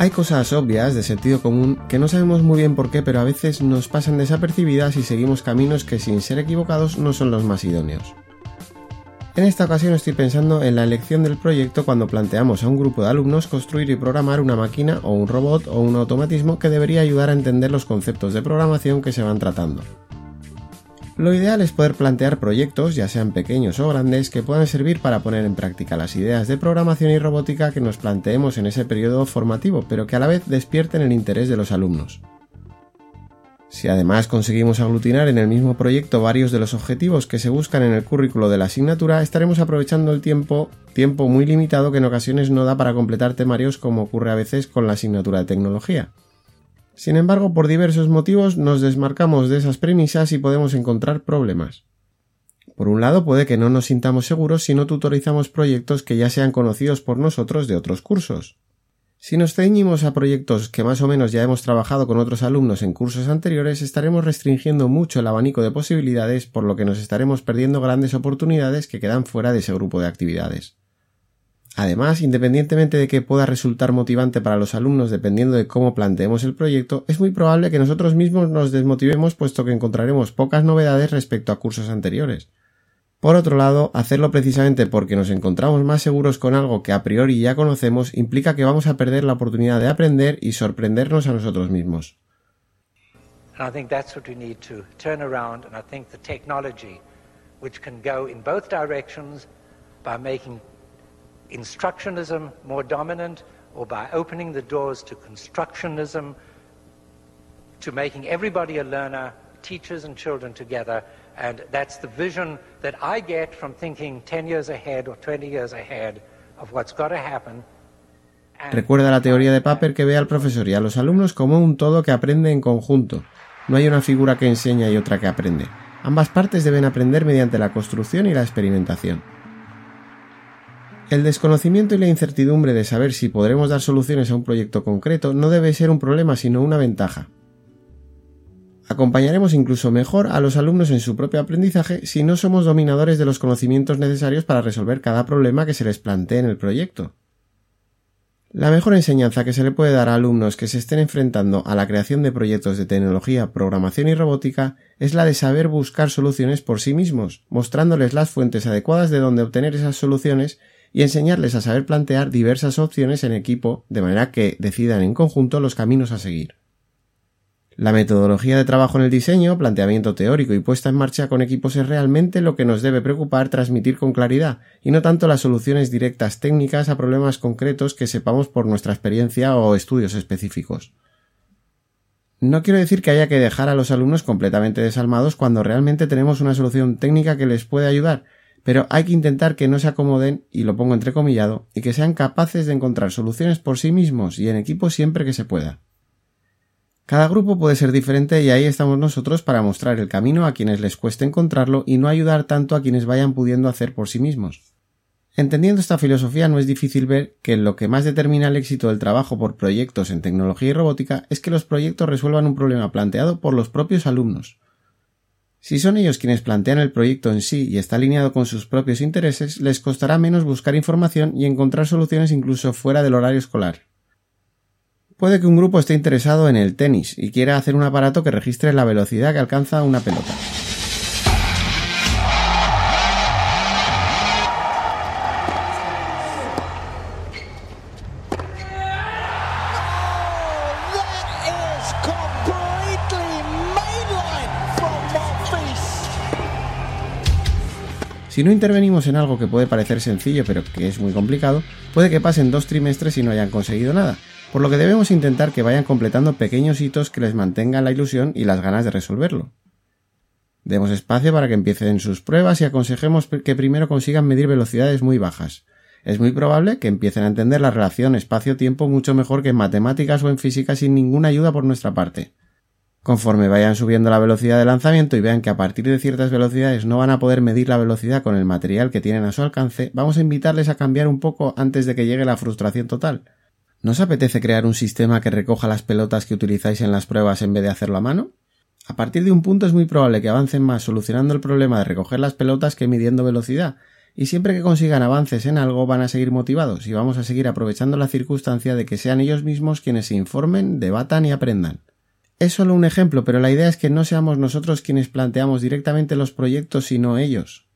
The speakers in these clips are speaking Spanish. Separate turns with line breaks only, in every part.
Hay cosas obvias de sentido común que no sabemos muy bien por qué, pero a veces nos pasan desapercibidas y seguimos caminos que sin ser equivocados no son los más idóneos. En esta ocasión estoy pensando en la elección del proyecto cuando planteamos a un grupo de alumnos construir y programar una máquina o un robot o un automatismo que debería ayudar a entender los conceptos de programación que se van tratando. Lo ideal es poder plantear proyectos, ya sean pequeños o grandes, que puedan servir para poner en práctica las ideas de programación y robótica que nos planteemos en ese periodo formativo, pero que a la vez despierten el interés de los alumnos. Si además conseguimos aglutinar en el mismo proyecto varios de los objetivos que se buscan en el currículo de la asignatura, estaremos aprovechando el tiempo, tiempo muy limitado que en ocasiones no da para completar temarios como ocurre a veces con la asignatura de tecnología. Sin embargo, por diversos motivos nos desmarcamos de esas premisas y podemos encontrar problemas. Por un lado, puede que no nos sintamos seguros si no tutorizamos proyectos que ya sean conocidos por nosotros de otros cursos. Si nos ceñimos a proyectos que más o menos ya hemos trabajado con otros alumnos en cursos anteriores, estaremos restringiendo mucho el abanico de posibilidades, por lo que nos estaremos perdiendo grandes oportunidades que quedan fuera de ese grupo de actividades. Además, independientemente de que pueda resultar motivante para los alumnos dependiendo de cómo planteemos el proyecto, es muy probable que nosotros mismos nos desmotivemos puesto que encontraremos pocas novedades respecto a cursos anteriores. Por otro lado, hacerlo precisamente porque nos encontramos más seguros con algo que a priori ya conocemos implica que vamos a perder la oportunidad de aprender y sorprendernos a nosotros mismos.
Instructionism more dominant or by opening the doors to constructionism, to making everybody a learner, teachers and children together, and that's the vision that I get from thinking 10 years ahead or 20 years ahead of what's got to happen.
Recuerda la teoría de Paper que ve al profesor y a los alumnos como un todo que aprende en conjunto. No hay una figura que enseña y otra que aprende. Ambas partes deben aprender mediante la construcción y la experimentación. El desconocimiento y la incertidumbre de saber si podremos dar soluciones a un proyecto concreto no debe ser un problema sino una ventaja. Acompañaremos incluso mejor a los alumnos en su propio aprendizaje si no somos dominadores de los conocimientos necesarios para resolver cada problema que se les plantee en el proyecto. La mejor enseñanza que se le puede dar a alumnos que se estén enfrentando a la creación de proyectos de tecnología, programación y robótica es la de saber buscar soluciones por sí mismos, mostrándoles las fuentes adecuadas de donde obtener esas soluciones y enseñarles a saber plantear diversas opciones en equipo de manera que decidan en conjunto los caminos a seguir. La metodología de trabajo en el diseño, planteamiento teórico y puesta en marcha con equipos es realmente lo que nos debe preocupar transmitir con claridad, y no tanto las soluciones directas técnicas a problemas concretos que sepamos por nuestra experiencia o estudios específicos. No quiero decir que haya que dejar a los alumnos completamente desalmados cuando realmente tenemos una solución técnica que les puede ayudar, pero hay que intentar que no se acomoden, y lo pongo entrecomillado, y que sean capaces de encontrar soluciones por sí mismos y en equipo siempre que se pueda. Cada grupo puede ser diferente y ahí estamos nosotros para mostrar el camino a quienes les cueste encontrarlo y no ayudar tanto a quienes vayan pudiendo hacer por sí mismos. Entendiendo esta filosofía no es difícil ver que lo que más determina el éxito del trabajo por proyectos en tecnología y robótica es que los proyectos resuelvan un problema planteado por los propios alumnos. Si son ellos quienes plantean el proyecto en sí y está alineado con sus propios intereses, les costará menos buscar información y encontrar soluciones incluso fuera del horario escolar. Puede que un grupo esté interesado en el tenis y quiera hacer un aparato que registre la velocidad que alcanza una pelota. Si no intervenimos en algo que puede parecer sencillo pero que es muy complicado, puede que pasen dos trimestres y no hayan conseguido nada, por lo que debemos intentar que vayan completando pequeños hitos que les mantengan la ilusión y las ganas de resolverlo. Demos espacio para que empiecen sus pruebas y aconsejemos que primero consigan medir velocidades muy bajas. Es muy probable que empiecen a entender la relación espacio-tiempo mucho mejor que en matemáticas o en física sin ninguna ayuda por nuestra parte. Conforme vayan subiendo la velocidad de lanzamiento y vean que a partir de ciertas velocidades no van a poder medir la velocidad con el material que tienen a su alcance, vamos a invitarles a cambiar un poco antes de que llegue la frustración total. ¿No os apetece crear un sistema que recoja las pelotas que utilizáis en las pruebas en vez de hacerlo a mano? A partir de un punto es muy probable que avancen más solucionando el problema de recoger las pelotas que midiendo velocidad, y siempre que consigan avances en algo van a seguir motivados y vamos a seguir aprovechando la circunstancia de que sean ellos mismos quienes se informen, debatan y aprendan. Es solo un ejemplo, pero la idea es que no seamos nosotros quienes planteamos directamente los proyectos, sino ellos.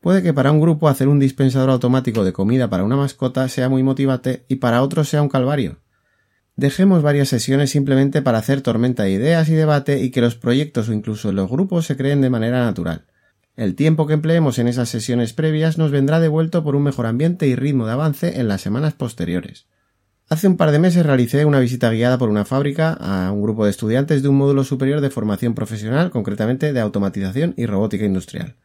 Puede que para un grupo hacer un dispensador automático de comida para una mascota sea muy motivante y para otros sea un calvario. Dejemos varias sesiones simplemente para hacer tormenta de ideas y debate y que los proyectos o incluso los grupos se creen de manera natural. El tiempo que empleemos en esas sesiones previas nos vendrá devuelto por un mejor ambiente y ritmo de avance en las semanas posteriores. Hace un par de meses realicé una visita guiada por una fábrica a un grupo de estudiantes de un módulo superior de formación profesional, concretamente de automatización y robótica industrial.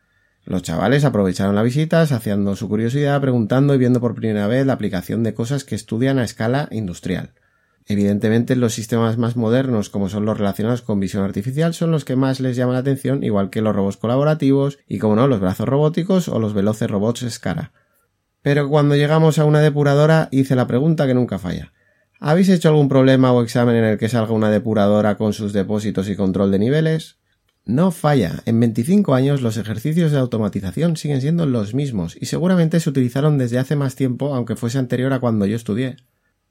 Los chavales aprovecharon la visita, saciando su curiosidad, preguntando y viendo por primera vez la aplicación de cosas que estudian a escala industrial. Evidentemente, los sistemas más modernos, como son los relacionados con visión artificial, son los que más les llaman la atención, igual que los robots colaborativos y, como no, los brazos robóticos o los veloces robots Scara. Pero cuando llegamos a una depuradora hice la pregunta que nunca falla. ¿Habéis hecho algún problema o examen en el que salga una depuradora con sus depósitos y control de niveles? No falla. En 25 años los ejercicios de automatización siguen siendo los mismos y seguramente se utilizaron desde hace más tiempo aunque fuese anterior a cuando yo estudié.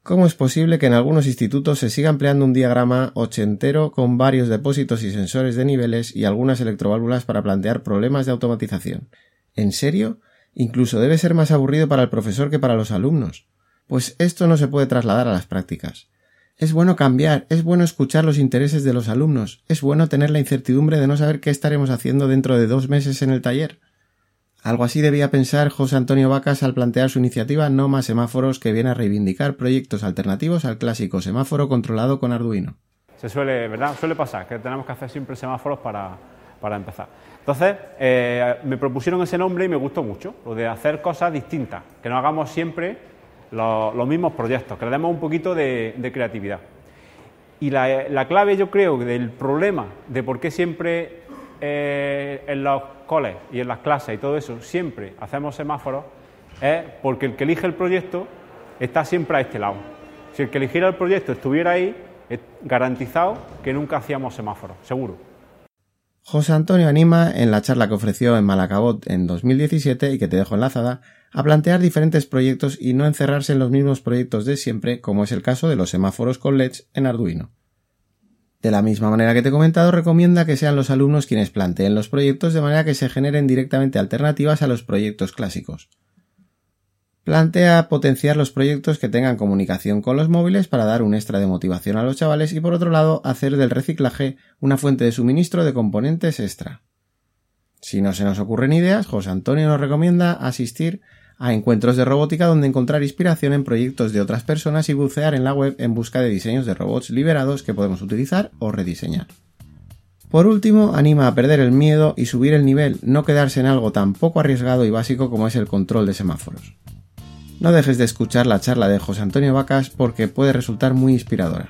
¿Cómo es posible que en algunos institutos se siga empleando un diagrama ochentero con varios depósitos y sensores de niveles y algunas electroválvulas para plantear problemas de automatización? ¿En serio? Incluso debe ser más aburrido para el profesor que para los alumnos. Pues esto no se puede trasladar a las prácticas. Es bueno cambiar, es bueno escuchar los intereses de los alumnos, es bueno tener la incertidumbre de no saber qué estaremos haciendo dentro de dos meses en el taller. Algo así debía pensar José Antonio Vacas al plantear su iniciativa No más semáforos que viene a reivindicar proyectos alternativos al clásico semáforo controlado con Arduino.
Se suele, ¿verdad? Suele pasar que tenemos que hacer siempre semáforos para, para empezar. Entonces, eh, me propusieron ese nombre y me gustó mucho, lo de hacer cosas distintas, que no hagamos siempre los, mismos proyectos, que le demos un poquito de, creatividad. Y la, clave, yo creo, del problema de por qué siempre eh, en los coles y en las clases y todo eso, siempre hacemos semáforos, es porque el que elige el proyecto está siempre a este lado. Si el que eligiera el proyecto estuviera ahí, garantizado que nunca hacíamos semáforos, seguro.
José Antonio anima, en la charla que ofreció en Malacabot en 2017 y que te dejo enlazada, a plantear diferentes proyectos y no encerrarse en los mismos proyectos de siempre, como es el caso de los semáforos con LEDs en Arduino. De la misma manera que te he comentado, recomienda que sean los alumnos quienes planteen los proyectos de manera que se generen directamente alternativas a los proyectos clásicos. Plantea potenciar los proyectos que tengan comunicación con los móviles para dar un extra de motivación a los chavales y por otro lado hacer del reciclaje una fuente de suministro de componentes extra. Si no se nos ocurren ideas, José Antonio nos recomienda asistir a encuentros de robótica donde encontrar inspiración en proyectos de otras personas y bucear en la web en busca de diseños de robots liberados que podemos utilizar o rediseñar. Por último, anima a perder el miedo y subir el nivel, no quedarse en algo tan poco arriesgado y básico como es el control de semáforos. No dejes de escuchar la charla de José Antonio Vacas porque puede resultar muy inspiradora.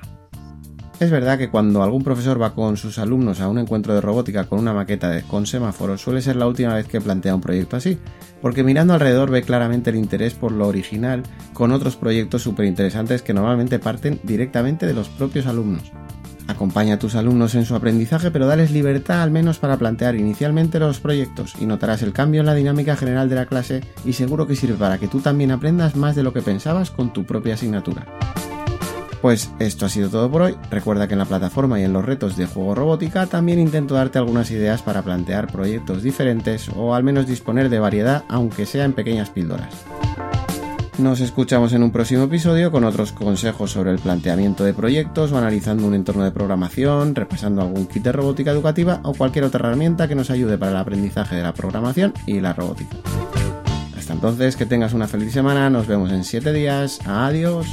Es verdad que cuando algún profesor va con sus alumnos a un encuentro de robótica con una maqueta de, con semáforos suele ser la última vez que plantea un proyecto así, porque mirando alrededor ve claramente el interés por lo original con otros proyectos súper interesantes que normalmente parten directamente de los propios alumnos. Acompaña a tus alumnos en su aprendizaje, pero dales libertad al menos para plantear inicialmente los proyectos y notarás el cambio en la dinámica general de la clase y seguro que sirve para que tú también aprendas más de lo que pensabas con tu propia asignatura. Pues esto ha sido todo por hoy. Recuerda que en la plataforma y en los retos de juego robótica también intento darte algunas ideas para plantear proyectos diferentes o al menos disponer de variedad aunque sea en pequeñas píldoras. Nos escuchamos en un próximo episodio con otros consejos sobre el planteamiento de proyectos o analizando un entorno de programación, repasando algún kit de robótica educativa o cualquier otra herramienta que nos ayude para el aprendizaje de la programación y la robótica. Hasta entonces, que tengas una feliz semana, nos vemos en 7 días, adiós.